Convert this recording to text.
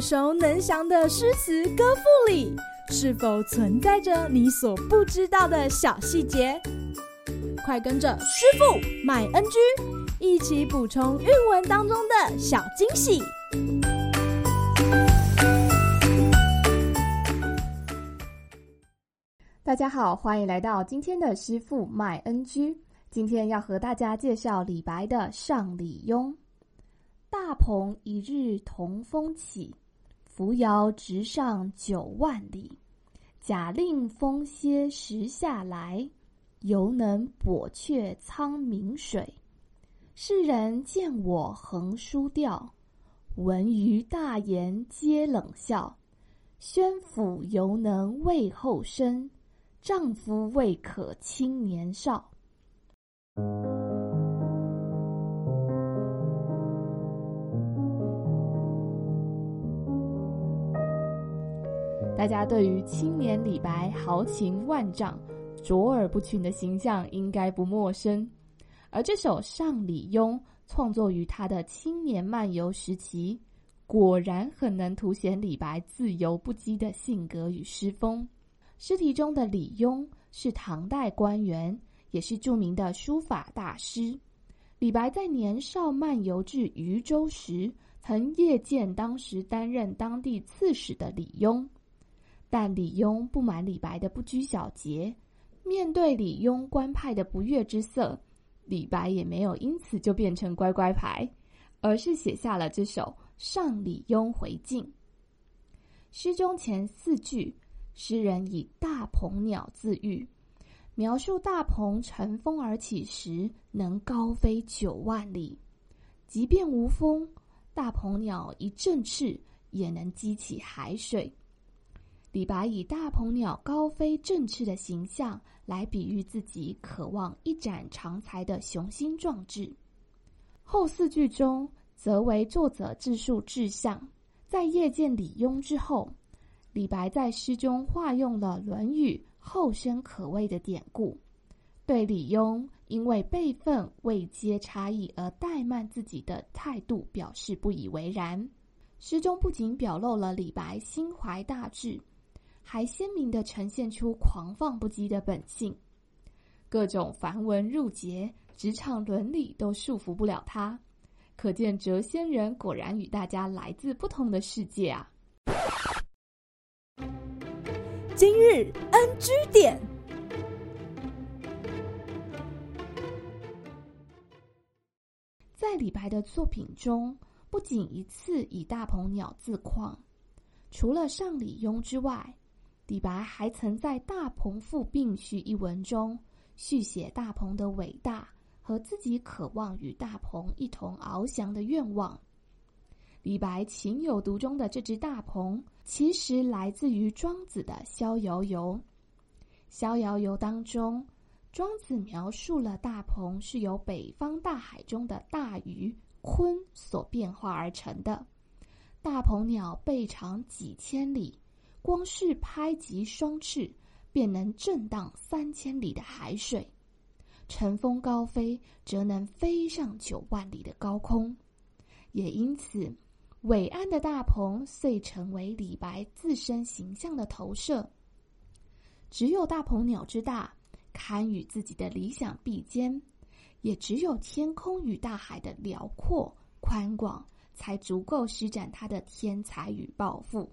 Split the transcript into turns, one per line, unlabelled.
耳熟能详的诗词歌赋里，是否存在着你所不知道的小细节？快跟着师傅麦恩居一起补充韵文当中的小惊喜！
大家好，欢迎来到今天的师傅麦恩居。今天要和大家介绍李白的《上李邕》。大鹏一日同风起，扶摇直上九万里。假令风歇时下来，犹能补阙苍冥水。世人见我横书调，闻余大言皆冷笑。宣府犹能畏后生，丈夫未可轻年少。大家对于青年李白豪情万丈、卓尔不群的形象应该不陌生。而这首《上李邕》创作于他的青年漫游时期，果然很能凸显李白自由不羁的性格与诗风。诗题中的李邕是唐代官员，也是著名的书法大师。李白在年少漫游至渝州时，曾夜见当时担任当地刺史的李邕。但李邕不满李白的不拘小节，面对李邕官派的不悦之色，李白也没有因此就变成乖乖牌，而是写下了这首《上李邕回敬》。诗中前四句，诗人以大鹏鸟自喻，描述大鹏乘风而起时能高飞九万里，即便无风，大鹏鸟一振翅也能激起海水。李白以大鹏鸟高飞振翅的形象来比喻自己渴望一展长才的雄心壮志。后四句中则为作者自述志向。在夜见李邕之后，李白在诗中化用了《论语》“后生可畏”的典故，对李邕因为辈分位阶差异而怠慢自己的态度表示不以为然。诗中不仅表露了李白心怀大志。还鲜明地呈现出狂放不羁的本性，各种繁文缛节、职场伦理都束缚不了他。可见谪仙人果然与大家来自不同的世界啊！
今日 NG 点，
在李白的作品中，不仅一次以大鹏鸟自况，除了《上李邕》之外。李白还曾在《大鹏赋并序》一文中续写大鹏的伟大和自己渴望与大鹏一同翱翔的愿望。李白情有独钟的这只大鹏，其实来自于庄子的《逍遥游》。《逍遥游》当中，庄子描述了大鹏是由北方大海中的大鱼鲲所变化而成的。大鹏鸟背长几千里。光是拍击双翅，便能震荡三千里的海水；乘风高飞，则能飞上九万里的高空。也因此，伟岸的大鹏遂成为李白自身形象的投射。只有大鹏鸟之大，堪与自己的理想比肩；也只有天空与大海的辽阔宽广，才足够施展他的天才与抱负。